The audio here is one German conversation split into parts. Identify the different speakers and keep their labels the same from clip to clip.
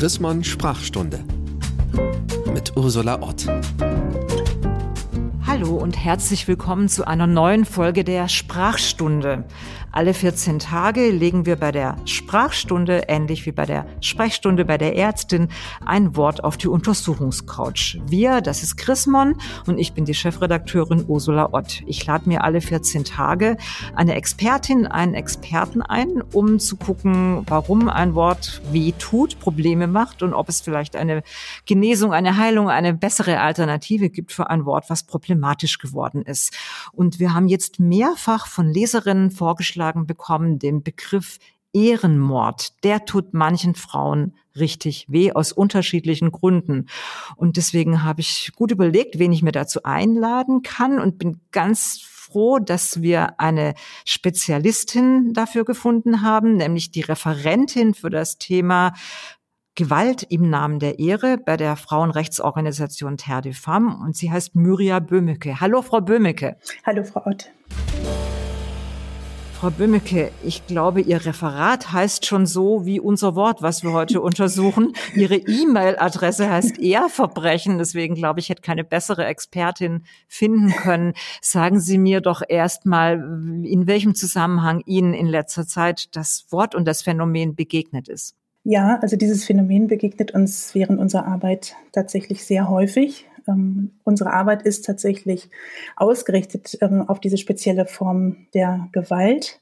Speaker 1: Chrismon Sprachstunde mit Ursula Ott.
Speaker 2: Hallo und herzlich willkommen zu einer neuen Folge der Sprachstunde. Alle 14 Tage legen wir bei der Sprachstunde, ähnlich wie bei der Sprechstunde bei der Ärztin, ein Wort auf die Untersuchungscouch. Wir, das ist Chrismon und ich bin die Chefredakteurin Ursula Ott. Ich lade mir alle 14 Tage eine Expertin, einen Experten ein, um zu gucken, warum ein Wort weh tut, Probleme macht und ob es vielleicht eine Genesung, eine Heilung, eine bessere Alternative gibt für ein Wort, was problematisch geworden ist. Und wir haben jetzt mehrfach von Leserinnen vorgeschlagen, vorgeschlagen bekommen, den Begriff Ehrenmord. Der tut manchen Frauen richtig weh aus unterschiedlichen Gründen. Und deswegen habe ich gut überlegt, wen ich mir dazu einladen kann und bin ganz froh, dass wir eine Spezialistin dafür gefunden haben, nämlich die Referentin für das Thema Gewalt im Namen der Ehre bei der Frauenrechtsorganisation Terre de Femme und sie heißt Myria Böhmecke. Hallo, Frau Böhmecke.
Speaker 3: Hallo, Frau Ott.
Speaker 2: Frau Böhmecke, ich glaube, Ihr Referat heißt schon so wie unser Wort, was wir heute untersuchen. Ihre E-Mail-Adresse heißt Ehrverbrechen. Deswegen glaube ich, hätte keine bessere Expertin finden können. Sagen Sie mir doch erstmal, in welchem Zusammenhang Ihnen in letzter Zeit das Wort und das Phänomen begegnet ist.
Speaker 3: Ja, also dieses Phänomen begegnet uns während unserer Arbeit tatsächlich sehr häufig. Ähm, unsere Arbeit ist tatsächlich ausgerichtet ähm, auf diese spezielle Form der Gewalt.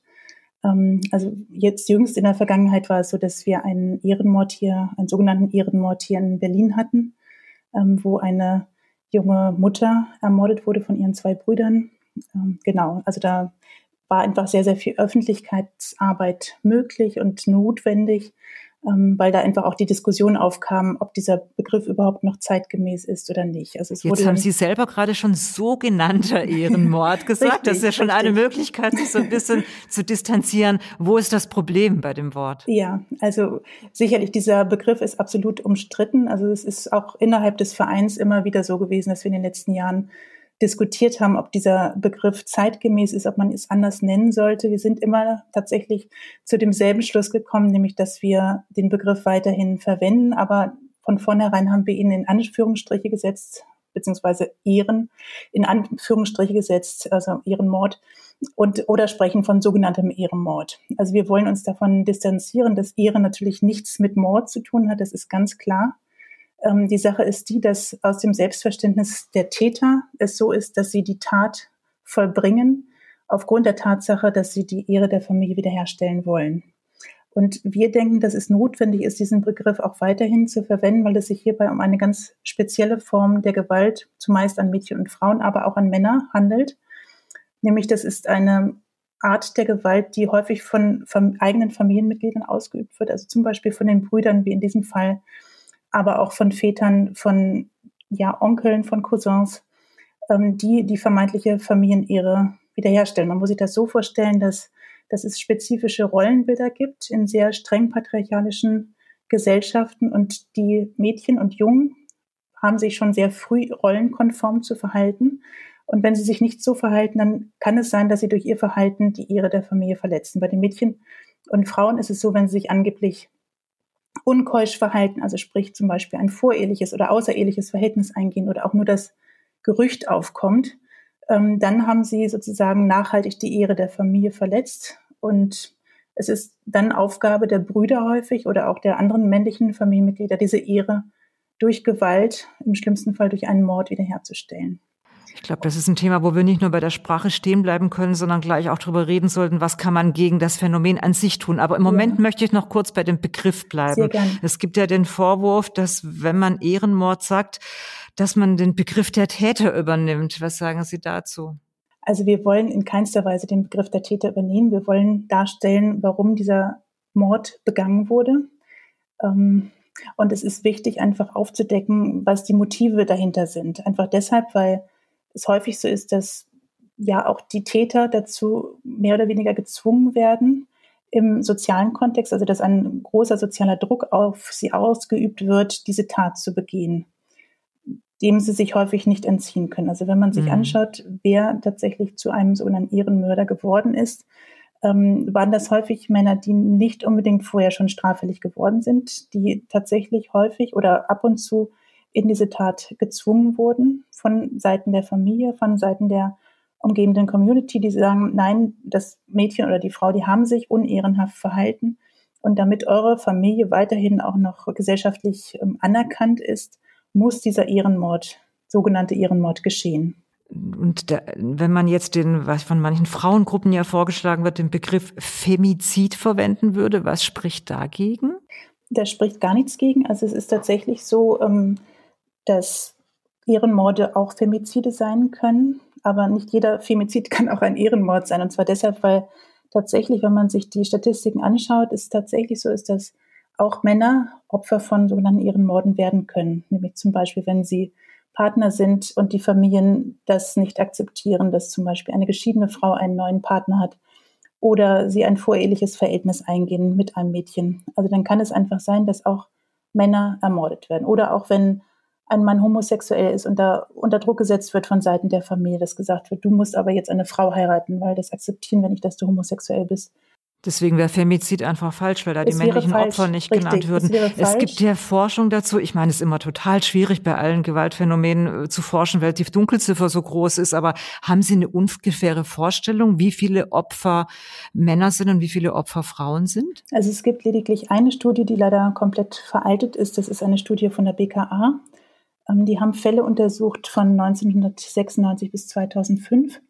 Speaker 3: Ähm, also jetzt jüngst in der Vergangenheit war es so, dass wir einen Ehrenmord hier, einen sogenannten Ehrenmord hier in Berlin hatten, ähm, wo eine junge Mutter ermordet wurde von ihren zwei Brüdern. Ähm, genau, also da war einfach sehr, sehr viel Öffentlichkeitsarbeit möglich und notwendig weil da einfach auch die Diskussion aufkam, ob dieser Begriff überhaupt noch zeitgemäß ist oder nicht.
Speaker 2: Also Jetzt haben Sie selber gerade schon sogenannter Ehrenmord gesagt. richtig, das ist ja schon richtig. eine Möglichkeit, sich so ein bisschen zu distanzieren. Wo ist das Problem bei dem Wort?
Speaker 3: Ja, also sicherlich dieser Begriff ist absolut umstritten. Also es ist auch innerhalb des Vereins immer wieder so gewesen, dass wir in den letzten Jahren diskutiert haben, ob dieser Begriff zeitgemäß ist, ob man es anders nennen sollte. Wir sind immer tatsächlich zu demselben Schluss gekommen, nämlich dass wir den Begriff weiterhin verwenden, aber von vornherein haben wir ihn in Anführungsstriche gesetzt, beziehungsweise Ehren in Anführungsstriche gesetzt, also Ehrenmord und oder sprechen von sogenanntem Ehrenmord. Also wir wollen uns davon distanzieren, dass Ehre natürlich nichts mit Mord zu tun hat, das ist ganz klar. Ähm, die Sache ist die, dass aus dem Selbstverständnis der Täter es so ist, dass sie die Tat vollbringen, aufgrund der Tatsache, dass sie die Ehre der Familie wiederherstellen wollen. Und wir denken, dass es notwendig ist, diesen Begriff auch weiterhin zu verwenden, weil es sich hierbei um eine ganz spezielle Form der Gewalt, zumeist an Mädchen und Frauen, aber auch an Männer handelt. Nämlich, das ist eine Art der Gewalt, die häufig von, von eigenen Familienmitgliedern ausgeübt wird, also zum Beispiel von den Brüdern, wie in diesem Fall, aber auch von Vätern, von ja, Onkeln, von Cousins, ähm, die die vermeintliche Familienehre wiederherstellen. Man muss sich das so vorstellen, dass, dass es spezifische Rollenbilder gibt in sehr streng patriarchalischen Gesellschaften und die Mädchen und Jungen haben sich schon sehr früh rollenkonform zu verhalten. Und wenn sie sich nicht so verhalten, dann kann es sein, dass sie durch ihr Verhalten die Ehre der Familie verletzen. Bei den Mädchen und Frauen ist es so, wenn sie sich angeblich unkeusch verhalten, also sprich zum Beispiel ein voreheliches oder außereheliches Verhältnis eingehen oder auch nur das Gerücht aufkommt, ähm, dann haben sie sozusagen nachhaltig die Ehre der Familie verletzt. Und es ist dann Aufgabe der Brüder häufig oder auch der anderen männlichen Familienmitglieder, diese Ehre durch Gewalt, im schlimmsten Fall durch einen Mord wiederherzustellen.
Speaker 2: Ich glaube, das ist ein Thema, wo wir nicht nur bei der Sprache stehen bleiben können, sondern gleich auch darüber reden sollten, was kann man gegen das Phänomen an sich tun. Aber im Moment ja. möchte ich noch kurz bei dem Begriff bleiben. Es gibt ja den Vorwurf, dass wenn man Ehrenmord sagt, dass man den Begriff der Täter übernimmt. Was sagen Sie dazu?
Speaker 3: Also wir wollen in keinster Weise den Begriff der Täter übernehmen. Wir wollen darstellen, warum dieser Mord begangen wurde. Ähm, und es ist wichtig, einfach aufzudecken, was die Motive dahinter sind. Einfach deshalb, weil es häufig so ist, dass ja auch die Täter dazu mehr oder weniger gezwungen werden im sozialen Kontext, also dass ein großer sozialer Druck auf sie ausgeübt wird, diese Tat zu begehen, dem sie sich häufig nicht entziehen können. Also wenn man sich mhm. anschaut, wer tatsächlich zu einem sogenannten Ehrenmörder geworden ist, ähm, waren das häufig Männer, die nicht unbedingt vorher schon straffällig geworden sind, die tatsächlich häufig oder ab und zu in diese Tat gezwungen wurden von Seiten der Familie, von Seiten der umgebenden Community, die sagen, nein, das Mädchen oder die Frau, die haben sich unehrenhaft verhalten. Und damit eure Familie weiterhin auch noch gesellschaftlich ähm, anerkannt ist, muss dieser Ehrenmord, sogenannte Ehrenmord geschehen.
Speaker 2: Und der, wenn man jetzt den, was von manchen Frauengruppen ja vorgeschlagen wird, den Begriff Femizid verwenden würde, was spricht dagegen?
Speaker 3: Da spricht gar nichts gegen. Also es ist tatsächlich so, ähm, dass Ehrenmorde auch Femizide sein können, aber nicht jeder Femizid kann auch ein Ehrenmord sein. Und zwar deshalb, weil tatsächlich, wenn man sich die Statistiken anschaut, ist tatsächlich so, ist, dass auch Männer Opfer von sogenannten Ehrenmorden werden können. Nämlich zum Beispiel, wenn sie Partner sind und die Familien das nicht akzeptieren, dass zum Beispiel eine geschiedene Frau einen neuen Partner hat oder sie ein voreheliches Verhältnis eingehen mit einem Mädchen. Also dann kann es einfach sein, dass auch Männer ermordet werden. Oder auch wenn ein Mann homosexuell ist und da unter Druck gesetzt wird von Seiten der Familie, dass gesagt wird, du musst aber jetzt eine Frau heiraten, weil das akzeptieren wir nicht, dass du homosexuell bist.
Speaker 2: Deswegen wäre Femizid einfach falsch, weil da es die männlichen falsch, Opfer nicht richtig, genannt würden. Es, es gibt ja Forschung dazu. Ich meine, es ist immer total schwierig, bei allen Gewaltphänomenen äh, zu forschen, weil die Dunkelziffer so groß ist. Aber haben Sie eine ungefähre Vorstellung, wie viele Opfer Männer sind und wie viele Opfer Frauen sind?
Speaker 3: Also es gibt lediglich eine Studie, die leider komplett veraltet ist. Das ist eine Studie von der BKA. Ähm, die haben Fälle untersucht von 1996 bis 2005.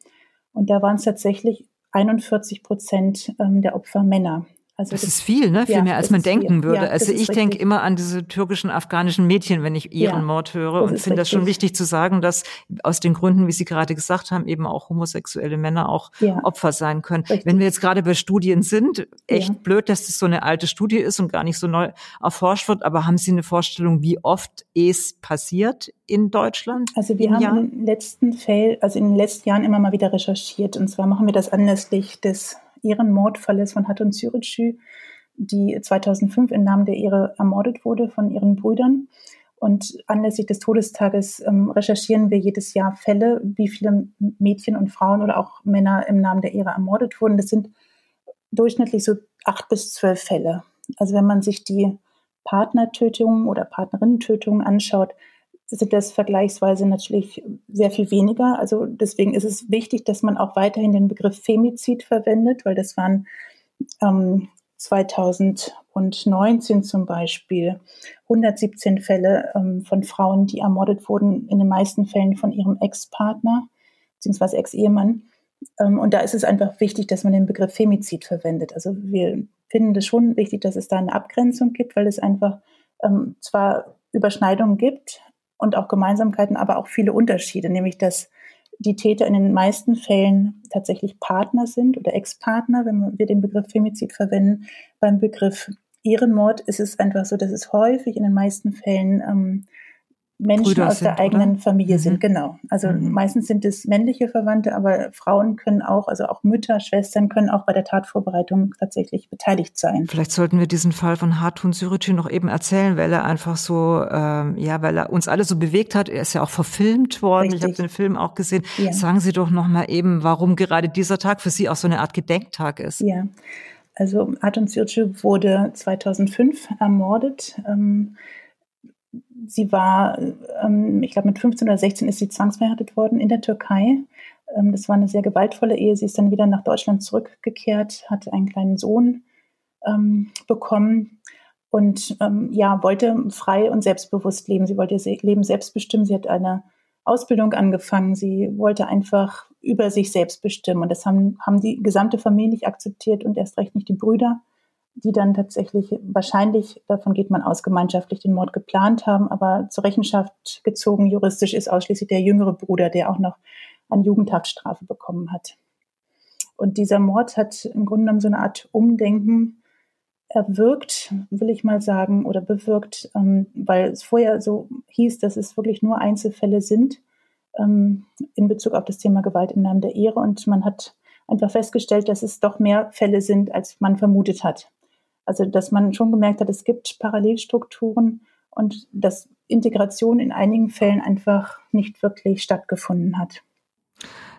Speaker 3: Und da waren es tatsächlich 41 Prozent ähm, der Opfer Männer.
Speaker 2: Also das, das, ist viel, ne? Viel ja, mehr als man denken viel. würde. Ja, also ich denke immer an diese türkischen, afghanischen Mädchen, wenn ich ihren ja, Mord höre und finde das schon wichtig zu sagen, dass aus den Gründen, wie Sie gerade gesagt haben, eben auch homosexuelle Männer auch Opfer sein können. Richtig. Wenn wir jetzt gerade bei Studien sind, echt blöd, dass das so eine alte Studie ist und gar nicht so neu erforscht wird, aber haben Sie eine Vorstellung, wie oft es passiert in Deutschland?
Speaker 3: Also wir haben Jahr? in den letzten Fällen, also in den letzten Jahren immer mal wieder recherchiert und zwar machen wir das anlässlich des ihren Mordfalles von Hatun Zürich, die 2005 im Namen der Ehre ermordet wurde von ihren Brüdern. Und anlässlich des Todestages ähm, recherchieren wir jedes Jahr Fälle, wie viele Mädchen und Frauen oder auch Männer im Namen der Ehre ermordet wurden. Das sind durchschnittlich so acht bis zwölf Fälle. Also wenn man sich die Partnertötungen oder Partnerinnentötungen anschaut, sind das vergleichsweise natürlich sehr viel weniger. Also deswegen ist es wichtig, dass man auch weiterhin den Begriff Femizid verwendet, weil das waren ähm, 2019 zum Beispiel 117 Fälle ähm, von Frauen, die ermordet wurden, in den meisten Fällen von ihrem Ex-Partner bzw. Ex-Ehemann. Ähm, und da ist es einfach wichtig, dass man den Begriff Femizid verwendet. Also wir finden es schon wichtig, dass es da eine Abgrenzung gibt, weil es einfach ähm, zwar Überschneidungen gibt, und auch Gemeinsamkeiten, aber auch viele Unterschiede, nämlich dass die Täter in den meisten Fällen tatsächlich Partner sind oder Ex-Partner, wenn wir den Begriff Femizid verwenden. Beim Begriff Ehrenmord ist es einfach so, dass es häufig in den meisten Fällen ähm, Menschen Brüder aus der eigenen oder? Familie mhm. sind, genau. Also mhm. meistens sind es männliche Verwandte, aber Frauen können auch, also auch Mütter, Schwestern können auch bei der Tatvorbereitung tatsächlich beteiligt sein.
Speaker 2: Vielleicht sollten wir diesen Fall von Hartun Sürücü noch eben erzählen, weil er einfach so, ähm, ja, weil er uns alle so bewegt hat. Er ist ja auch verfilmt worden. Richtig. Ich habe den Film auch gesehen. Ja. Sagen Sie doch noch mal eben, warum gerade dieser Tag für Sie auch so eine Art Gedenktag ist.
Speaker 3: Ja. Also Hartun Sürücü wurde 2005 ermordet. Ähm, sie war, ähm, ich glaube mit 15 oder 16 ist sie zwangsverheiratet worden in der Türkei. Ähm, das war eine sehr gewaltvolle Ehe. Sie ist dann wieder nach Deutschland zurückgekehrt, hatte einen kleinen Sohn ähm, bekommen und ähm, ja, wollte frei und selbstbewusst leben. Sie wollte ihr Leben selbst bestimmen. Sie hat eine Ausbildung angefangen. Sie wollte einfach über sich selbst bestimmen. Und das haben, haben die gesamte Familie nicht akzeptiert und erst recht nicht die Brüder die dann tatsächlich wahrscheinlich, davon geht man aus, gemeinschaftlich den Mord geplant haben, aber zur Rechenschaft gezogen juristisch ist ausschließlich der jüngere Bruder, der auch noch eine Jugendhaftstrafe bekommen hat. Und dieser Mord hat im Grunde genommen so eine Art Umdenken erwirkt, will ich mal sagen, oder bewirkt, ähm, weil es vorher so hieß, dass es wirklich nur Einzelfälle sind ähm, in Bezug auf das Thema Gewalt im Namen der Ehre. Und man hat einfach festgestellt, dass es doch mehr Fälle sind, als man vermutet hat. Also, dass man schon gemerkt hat, es gibt Parallelstrukturen und dass Integration in einigen Fällen einfach nicht wirklich stattgefunden hat.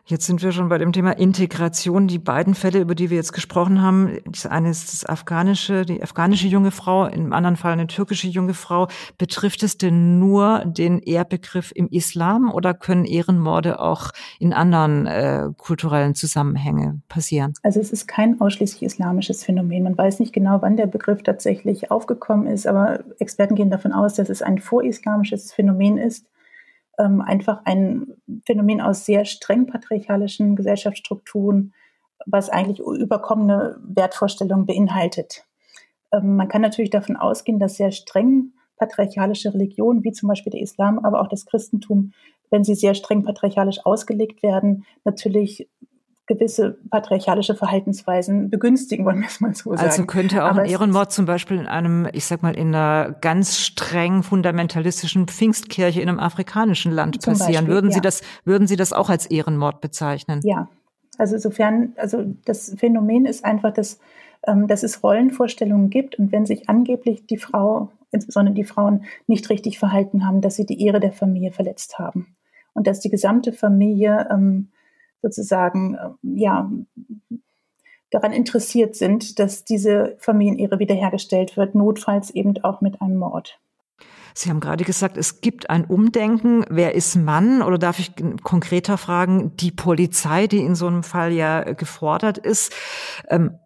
Speaker 2: Jetzt sind wir schon bei dem Thema Integration. Die beiden Fälle, über die wir jetzt gesprochen haben, das eine ist das afghanische, die afghanische junge Frau, im anderen Fall eine türkische junge Frau. Betrifft es denn nur den Ehrbegriff im Islam oder können Ehrenmorde auch in anderen äh, kulturellen Zusammenhängen passieren?
Speaker 3: Also es ist kein ausschließlich islamisches Phänomen. Man weiß nicht genau, wann der Begriff tatsächlich aufgekommen ist, aber Experten gehen davon aus, dass es ein vorislamisches Phänomen ist ähm, einfach ein Phänomen aus sehr streng patriarchalischen Gesellschaftsstrukturen, was eigentlich überkommene Wertvorstellungen beinhaltet. Ähm, man kann natürlich davon ausgehen, dass sehr streng patriarchalische Religionen, wie zum Beispiel der Islam, aber auch das Christentum, wenn sie sehr streng patriarchalisch ausgelegt werden, natürlich gewisse patriarchalische Verhaltensweisen begünstigen, wollen wir es mal so
Speaker 2: sagen. Also könnte auch Aber ein Ehrenmord zum Beispiel in einem, ich sag mal, in einer ganz streng fundamentalistischen Pfingstkirche in einem afrikanischen Land passieren. Beispiel, würden Sie ja. das, würden Sie das auch als Ehrenmord bezeichnen?
Speaker 3: Ja. Also insofern, also das Phänomen ist einfach, dass, ähm, dass es Rollenvorstellungen gibt und wenn sich angeblich die Frau, insbesondere die Frauen, nicht richtig verhalten haben, dass sie die Ehre der Familie verletzt haben und dass die gesamte Familie ähm, sozusagen äh, ja daran interessiert sind, dass diese Familienehre wiederhergestellt wird, notfalls eben auch mit einem Mord.
Speaker 2: Sie haben gerade gesagt, es gibt ein Umdenken. Wer ist Mann? Oder darf ich konkreter fragen, die Polizei, die in so einem Fall ja gefordert ist, ähm,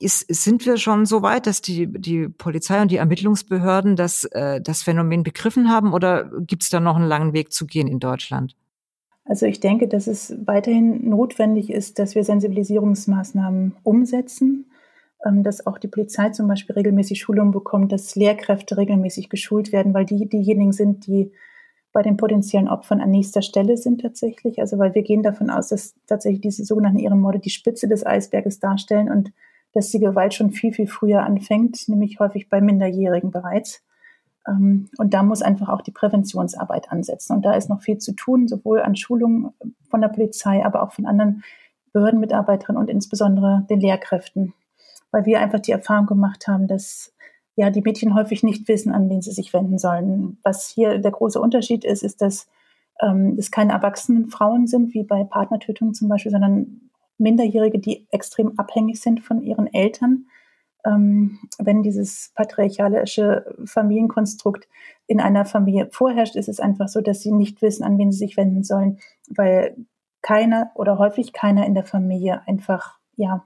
Speaker 2: ist sind wir schon so weit, dass die, die Polizei und die Ermittlungsbehörden das, äh, das Phänomen begriffen haben? Oder gibt es da noch einen langen Weg zu gehen in Deutschland?
Speaker 3: Also ich denke, dass es weiterhin notwendig ist, dass wir Sensibilisierungsmaßnahmen umsetzen, ähm, dass auch die Polizei zum Beispiel regelmäßig Schulungen bekommt, dass Lehrkräfte regelmäßig geschult werden, weil die diejenigen sind, die bei den potenziellen Opfern an nächster Stelle sind tatsächlich. Also weil wir gehen davon aus, dass tatsächlich diese sogenannten Ehrenmorde die Spitze des Eisberges darstellen und dass die Gewalt schon viel, viel früher anfängt, nämlich häufig bei Minderjährigen bereits. Ähm, und da muss einfach auch die Präventionsarbeit ansetzen. Und da ist noch viel zu tun, sowohl an Schulungen von der Polizei, aber auch von anderen Behördenmitarbeiterinnen und insbesondere den Lehrkräften. Weil wir einfach die Erfahrung gemacht haben, dass ja die Mädchen häufig nicht wissen, an wen sie sich wenden sollen. Was hier der große Unterschied ist, ist, dass ähm, es keine erwachsenen Frauen sind, wie bei Partnertötungen zum Beispiel, sondern Minderjährige, die extrem abhängig sind von ihren Eltern wenn dieses patriarchalische Familienkonstrukt in einer Familie vorherrscht, ist es einfach so, dass sie nicht wissen, an wen sie sich wenden sollen, weil keiner oder häufig keiner in der Familie einfach ja,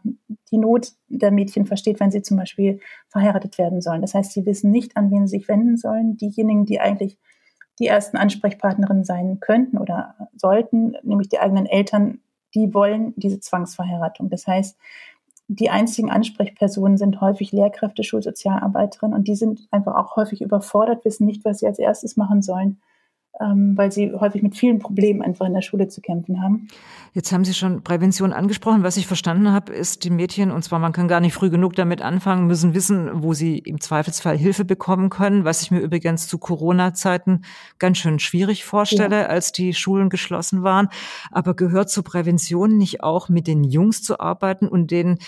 Speaker 3: die Not der Mädchen versteht, wenn sie zum Beispiel verheiratet werden sollen. Das heißt, sie wissen nicht, an wen sie sich wenden sollen. Diejenigen, die eigentlich die ersten Ansprechpartnerinnen sein könnten oder sollten, nämlich die eigenen Eltern, die wollen diese Zwangsverheiratung. Das heißt, die einzigen Ansprechpersonen sind häufig Lehrkräfte, Schulsozialarbeiterinnen und die sind einfach auch häufig überfordert, wissen nicht, was sie als erstes machen sollen weil sie häufig mit vielen Problemen einfach in der Schule zu kämpfen haben.
Speaker 2: Jetzt haben Sie schon Prävention angesprochen. Was ich verstanden habe, ist, die Mädchen, und zwar man kann gar nicht früh genug damit anfangen, müssen wissen, wo sie im Zweifelsfall Hilfe bekommen können, was ich mir übrigens zu Corona-Zeiten ganz schön schwierig vorstelle, ja. als die Schulen geschlossen waren. Aber gehört zur Prävention nicht auch mit den Jungs zu arbeiten und denen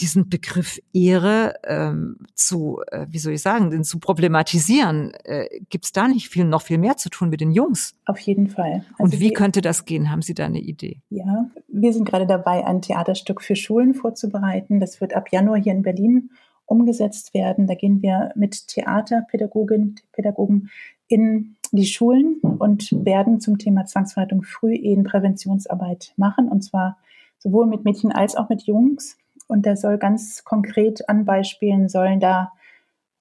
Speaker 2: diesen Begriff Ehre ähm, zu, äh, wie soll ich sagen, den zu problematisieren? Äh, Gibt es da nicht viel, noch viel mehr zu tun mit den Jungs?
Speaker 3: Auf jeden Fall.
Speaker 2: Also Und wie könnte das gehen? Haben Sie da eine Idee?
Speaker 3: Ja, wir sind gerade dabei, ein Theaterstück für Schulen vorzubereiten. Das wird ab Januar hier in Berlin umgesetzt werden. Da gehen wir mit Theaterpädagoginnen, Pädagogen in die Schulen und werden zum Thema Zwangsverhaltung Frühehen Präventionsarbeit machen. Und zwar sowohl mit Mädchen als auch mit Jungs. Und da soll ganz konkret an Beispielen sollen da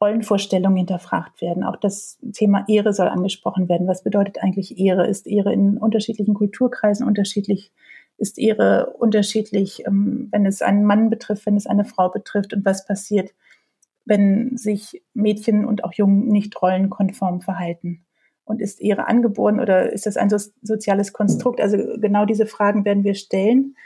Speaker 3: Rollenvorstellungen hinterfragt werden. Auch das Thema Ehre soll angesprochen werden. Was bedeutet eigentlich Ehre? Ist Ehre in unterschiedlichen Kulturkreisen unterschiedlich? Ist Ehre unterschiedlich, ähm, wenn es einen Mann betrifft, wenn es eine Frau betrifft? Und was passiert, wenn sich Mädchen und auch Jungen nicht rollenkonform verhalten? Und ist Ehre angeboren oder ist das ein so soziales Konstrukt? Also genau diese Fragen werden wir stellen.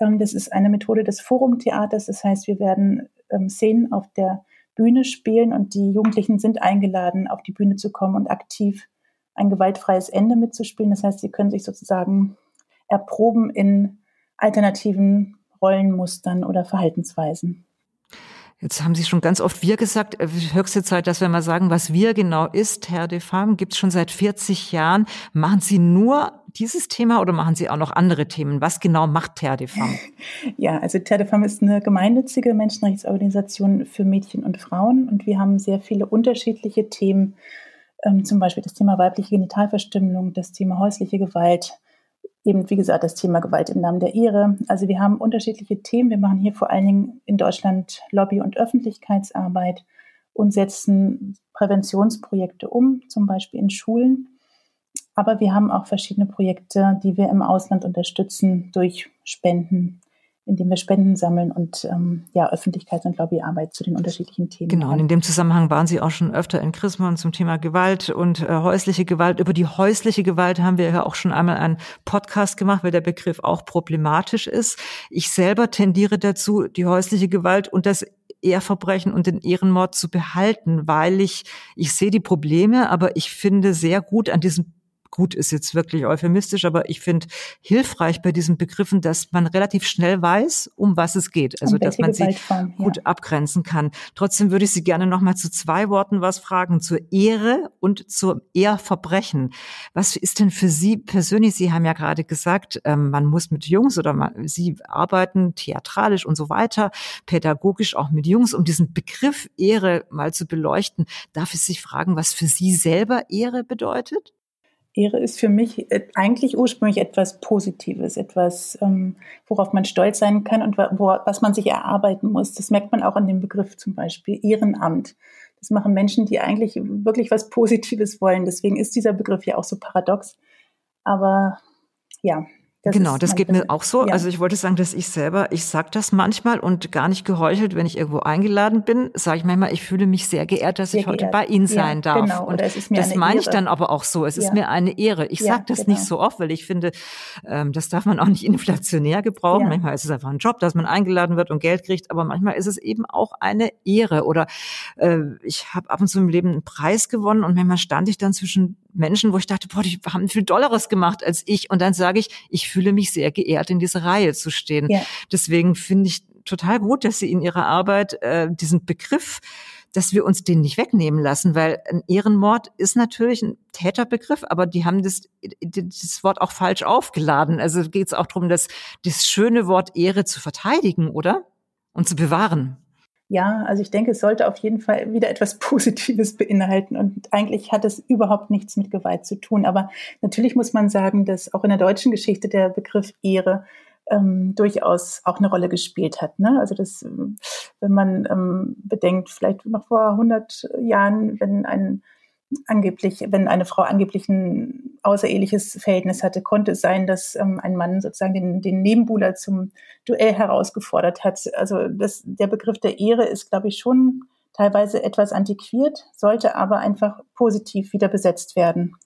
Speaker 3: Ähm, das ist eine Methode des Forumtheaters. Das heißt, wir werden ähm, Szenen auf der Bühne spielen und die Jugendlichen sind eingeladen, auf die Bühne zu kommen und aktiv ein gewaltfreies Ende mitzuspielen. Das heißt, sie können sich sozusagen erproben in alternativen Rollenmustern oder Verhaltensweisen.
Speaker 2: Jetzt haben Sie schon ganz oft wir gesagt. Äh, höchste Zeit, dass wir mal sagen, was wir genau ist. Herr de Fam gibt es schon seit 40 Jahren. Machen Sie nur dieses Thema oder machen Sie auch noch andere Themen? Was genau macht Terre de Femme?
Speaker 3: Ja, also Terre de Femme ist eine gemeinnützige Menschenrechtsorganisation für Mädchen und Frauen und wir haben sehr viele unterschiedliche Themen, ähm, zum Beispiel das Thema weibliche Genitalverstümmelung, das Thema häusliche Gewalt, eben wie gesagt das Thema Gewalt im Namen der Ehre. Also wir haben unterschiedliche Themen. Wir machen hier vor allen Dingen in Deutschland Lobby- und Öffentlichkeitsarbeit und setzen Präventionsprojekte um, zum Beispiel in Schulen. Aber wir haben auch verschiedene Projekte, die wir im Ausland unterstützen durch Spenden, indem wir Spenden sammeln und ähm, ja, Öffentlichkeits- und Lobbyarbeit zu den unterschiedlichen Themen.
Speaker 2: Genau, und in dem Zusammenhang waren Sie auch schon öfter in Chrismon zum Thema Gewalt und äh, häusliche Gewalt. Über die häusliche Gewalt haben wir ja auch schon einmal einen Podcast gemacht, weil der Begriff auch problematisch ist. Ich selber tendiere dazu, die häusliche Gewalt und das Ehrverbrechen und den Ehrenmord zu behalten, weil ich, ich sehe die Probleme, aber ich finde sehr gut an diesem gut ist jetzt wirklich euphemistisch, aber ich finde hilfreich bei diesen Begriffen, dass man relativ schnell weiß, um was es geht. Also, dass man sie gut ja. abgrenzen kann. Trotzdem würde ich Sie gerne noch mal zu zwei Worten was fragen, zur Ehre und zur Ehrverbrechen. Was ist denn für Sie persönlich? Sie haben ja gerade gesagt, ähm, man muss mit Jungs oder man, Sie arbeiten theatralisch und so weiter, pädagogisch auch mit Jungs, um diesen Begriff Ehre mal zu beleuchten. Darf ich sich fragen, was für Sie selber Ehre bedeutet?
Speaker 3: Ehre ist für mich äh, eigentlich ursprünglich etwas Positives, etwas, ähm, worauf man stolz sein kann und was man sich erarbeiten muss. Das merkt man auch an dem Begriff zum Beispiel Ehrenamt. Das machen Menschen, die eigentlich wirklich was Positives wollen. Deswegen ist dieser Begriff ja auch so paradox. Aber ja,
Speaker 2: das genau, das geht mir auch so. Ja. Also ich wollte sagen, dass ich selber, ich sage das manchmal und gar nicht geheuchelt, wenn ich irgendwo eingeladen bin, sage ich manchmal, ich fühle mich sehr geehrt, dass sehr ich heute bei Ihnen sein ja, darf. Genau. Und das meine ich dann aber auch so. Es ja. ist mir eine Ehre. Ich sage das genau. nicht so oft, weil ich finde, ähm, das darf man auch nicht inflationär gebrauchen. Manchmal ist es einfach ein Job, dass man eingeladen wird und Geld kriegt, aber manchmal ist es eben auch eine Ehre. Oder äh, ich habe ab und zu im Leben einen Preis gewonnen und manchmal stand ich dann zwischen Menschen, wo ich dachte, boah, die haben viel Dolleres gemacht als ich. Und dann sage ich, ich fühle mich sehr geehrt, in dieser Reihe zu stehen. Ja. Deswegen finde ich total gut, dass Sie in Ihrer Arbeit äh, diesen Begriff dass wir uns den nicht wegnehmen lassen, weil ein Ehrenmord ist natürlich ein Täterbegriff, aber die haben das, das Wort auch falsch aufgeladen. Also geht es auch darum, das, das schöne Wort Ehre zu verteidigen, oder? Und zu bewahren.
Speaker 3: Ja, also ich denke, es sollte auf jeden Fall wieder etwas Positives beinhalten und eigentlich hat es überhaupt nichts mit Gewalt zu tun. Aber natürlich muss man sagen, dass auch in der deutschen Geschichte der Begriff Ehre ähm, durchaus auch eine Rolle gespielt hat. Ne? Also das, wenn man ähm, bedenkt, vielleicht noch vor 100 Jahren, wenn ein angeblich, wenn eine Frau angeblich ein außereheliches Verhältnis hatte, konnte es sein, dass ähm, ein Mann sozusagen den, den Nebenbuhler zum Duell herausgefordert hat. Also das, der Begriff der Ehre ist, glaube ich, schon teilweise etwas antiquiert, sollte aber einfach positiv wieder besetzt werden.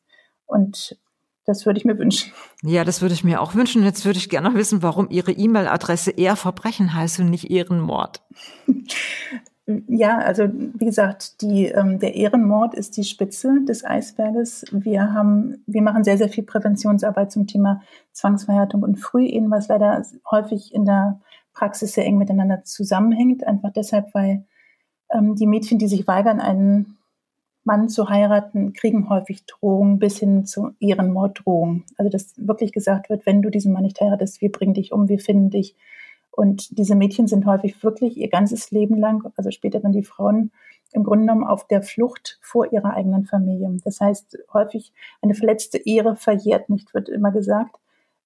Speaker 3: Und das würde ich mir wünschen.
Speaker 2: Ja, das würde ich mir auch wünschen. Jetzt würde ich gerne noch wissen, warum Ihre E-Mail-Adresse eher Verbrechen heißt und nicht Ehrenmord.
Speaker 3: Ja, also wie gesagt, die, ähm, der Ehrenmord ist die Spitze des Eisberges. Wir haben, wir machen sehr, sehr viel Präventionsarbeit zum Thema Zwangsverhärtung und Frühehen, was leider häufig in der Praxis sehr eng miteinander zusammenhängt. Einfach deshalb, weil ähm, die Mädchen, die sich weigern, einen Mann zu heiraten, kriegen häufig Drohungen bis hin zu Ehrenmorddrohungen. Also dass wirklich gesagt wird, wenn du diesen Mann nicht heiratest, wir bringen dich um, wir finden dich und diese Mädchen sind häufig wirklich ihr ganzes Leben lang, also später dann die Frauen, im Grunde genommen auf der Flucht vor ihrer eigenen Familie. Das heißt, häufig eine verletzte Ehre verjährt nicht, wird immer gesagt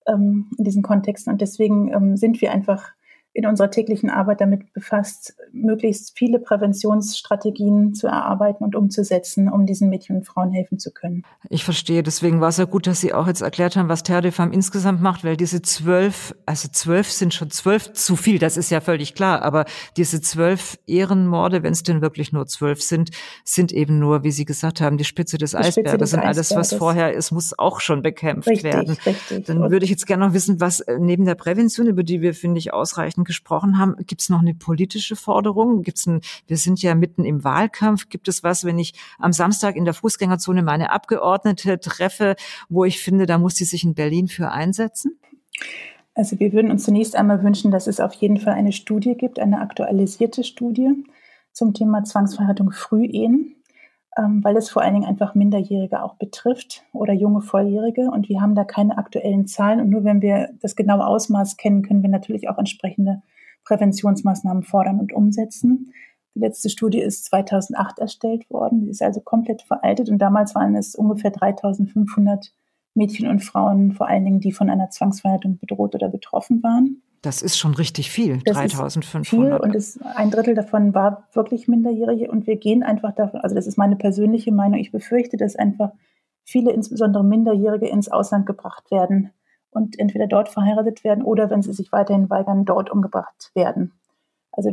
Speaker 3: ähm, in diesen Kontexten. Und deswegen ähm, sind wir einfach in unserer täglichen Arbeit damit befasst, möglichst viele Präventionsstrategien zu erarbeiten und umzusetzen, um diesen Mädchen und Frauen helfen zu können.
Speaker 2: Ich verstehe. Deswegen war es ja gut, dass Sie auch jetzt erklärt haben, was Terre de Femme insgesamt macht, weil diese zwölf, also zwölf sind schon zwölf zu viel, das ist ja völlig klar, aber diese zwölf Ehrenmorde, wenn es denn wirklich nur zwölf sind, sind eben nur, wie Sie gesagt haben, die Spitze des Eisberges und alles, was vorher ist, muss auch schon bekämpft richtig, werden. Richtig. Dann würde ich jetzt gerne noch wissen, was neben der Prävention, über die wir, finde ich, ausreichend gesprochen haben, gibt es noch eine politische Forderung? Gibt's ein, wir sind ja mitten im Wahlkampf. Gibt es was, wenn ich am Samstag in der Fußgängerzone meine Abgeordnete treffe, wo ich finde, da muss sie sich in Berlin für einsetzen?
Speaker 3: Also wir würden uns zunächst einmal wünschen, dass es auf jeden Fall eine Studie gibt, eine aktualisierte Studie zum Thema Zwangsverheiratung Frühehen. Ähm, weil es vor allen Dingen einfach Minderjährige auch betrifft oder junge Volljährige. Und wir haben da keine aktuellen Zahlen. Und nur wenn wir das genaue Ausmaß kennen, können wir natürlich auch entsprechende Präventionsmaßnahmen fordern und umsetzen. Die letzte Studie ist 2008 erstellt worden. Sie ist also komplett veraltet. Und damals waren es ungefähr 3500 Mädchen und Frauen, vor allen Dingen, die von einer Zwangsverheiratung bedroht oder betroffen waren.
Speaker 2: Das ist schon richtig viel,
Speaker 3: das 3500. viel und es, ein Drittel davon war wirklich Minderjährige und wir gehen einfach davon, also das ist meine persönliche Meinung, ich befürchte, dass einfach viele, insbesondere Minderjährige, ins Ausland gebracht werden und entweder dort verheiratet werden oder, wenn sie sich weiterhin weigern, dort umgebracht werden. Also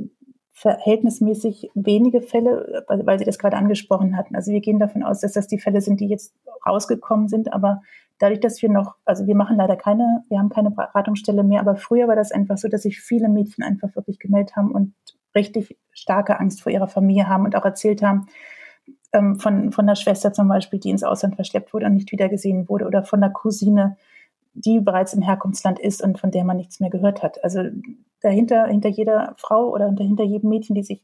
Speaker 3: verhältnismäßig wenige Fälle, weil Sie das gerade angesprochen hatten. Also wir gehen davon aus, dass das die Fälle sind, die jetzt rausgekommen sind, aber dadurch, dass wir noch, also wir machen leider keine, wir haben keine Beratungsstelle mehr, aber früher war das einfach so, dass sich viele Mädchen einfach wirklich gemeldet haben und richtig starke Angst vor ihrer Familie haben und auch erzählt haben, ähm, von, von der Schwester zum Beispiel, die ins Ausland verschleppt wurde und nicht wiedergesehen wurde oder von der Cousine, die bereits im Herkunftsland ist und von der man nichts mehr gehört hat. Also dahinter, hinter jeder Frau oder hinter jedem Mädchen, die sich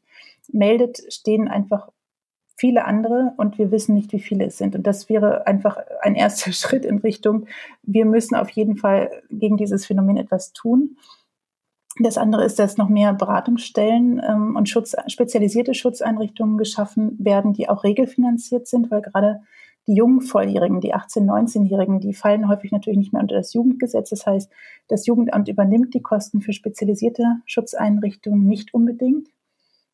Speaker 3: meldet, stehen einfach viele andere und wir wissen nicht, wie viele es sind. Und das wäre einfach ein erster Schritt in Richtung, wir müssen auf jeden Fall gegen dieses Phänomen etwas tun. Das andere ist, dass noch mehr Beratungsstellen ähm, und Schutz, spezialisierte Schutzeinrichtungen geschaffen werden, die auch regelfinanziert sind, weil gerade die jungen Volljährigen, die 18-, 19-Jährigen, die fallen häufig natürlich nicht mehr unter das Jugendgesetz. Das heißt, das Jugendamt übernimmt die Kosten für spezialisierte Schutzeinrichtungen nicht unbedingt.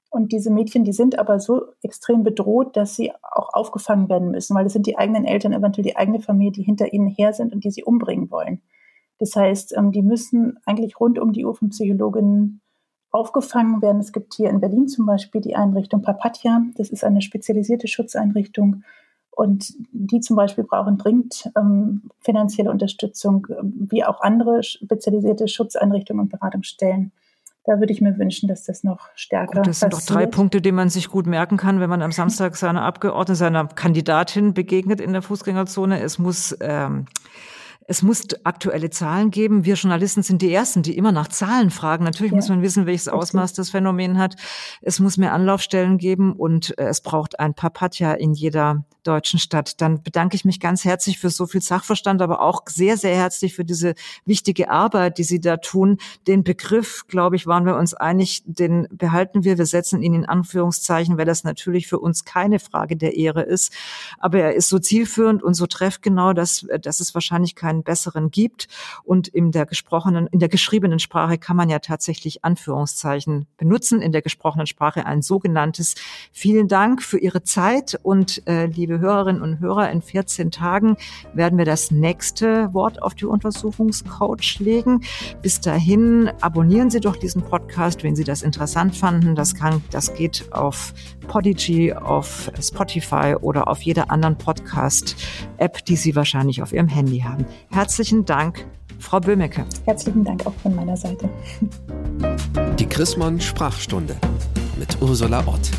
Speaker 3: Und diese Mädchen, die sind aber so extrem bedroht, dass sie auch aufgefangen werden müssen, weil es sind die eigenen Eltern, eventuell die eigene Familie, die hinter ihnen her sind und die sie umbringen wollen. Das heißt, ähm, die müssen eigentlich rund um die Uhr von Psychologinnen aufgefangen werden. Es gibt hier in Berlin zum Beispiel die Einrichtung Papatja. Das ist eine spezialisierte Schutzeinrichtung. Und die zum Beispiel brauchen dringend ähm, finanzielle Unterstützung, wie auch andere spezialisierte Schutzeinrichtungen und Beratungsstellen da würde ich mir wünschen, dass das noch stärker
Speaker 2: gut, Das sind passiert. doch drei Punkte, die man sich gut merken kann, wenn man am Samstag seiner Abgeordneten, seiner Kandidatin begegnet in der Fußgängerzone. Es muss ähm, es muss aktuelle Zahlen geben. Wir Journalisten sind die Ersten, die immer nach Zahlen fragen. Natürlich ja. muss man wissen, welches Ausmaß das Phänomen hat. Es muss mehr Anlaufstellen geben und äh, es braucht ein Papatja in jeder deutschen Stadt. Dann bedanke ich mich ganz herzlich für so viel Sachverstand, aber auch sehr, sehr herzlich für diese wichtige Arbeit, die Sie da tun. Den Begriff, glaube ich, waren wir uns einig, den behalten wir. Wir setzen ihn in Anführungszeichen, weil das natürlich für uns keine Frage der Ehre ist. Aber er ist so zielführend und so treffgenau, dass, dass es wahrscheinlich kein keinen besseren gibt. Und in der gesprochenen, in der geschriebenen Sprache kann man ja tatsächlich Anführungszeichen benutzen. In der gesprochenen Sprache ein sogenanntes. Vielen Dank für Ihre Zeit und äh, liebe Hörerinnen und Hörer, in 14 Tagen werden wir das nächste Wort auf die Untersuchungscoach legen. Bis dahin abonnieren Sie doch diesen Podcast, wenn Sie das interessant fanden. Das kann, das geht auf Podigy, auf Spotify oder auf jeder anderen Podcast-App, die Sie wahrscheinlich auf Ihrem Handy haben. Herzlichen Dank, Frau Böhmecke.
Speaker 3: Herzlichen Dank auch von meiner Seite.
Speaker 1: Die Chrismon Sprachstunde mit Ursula Ott.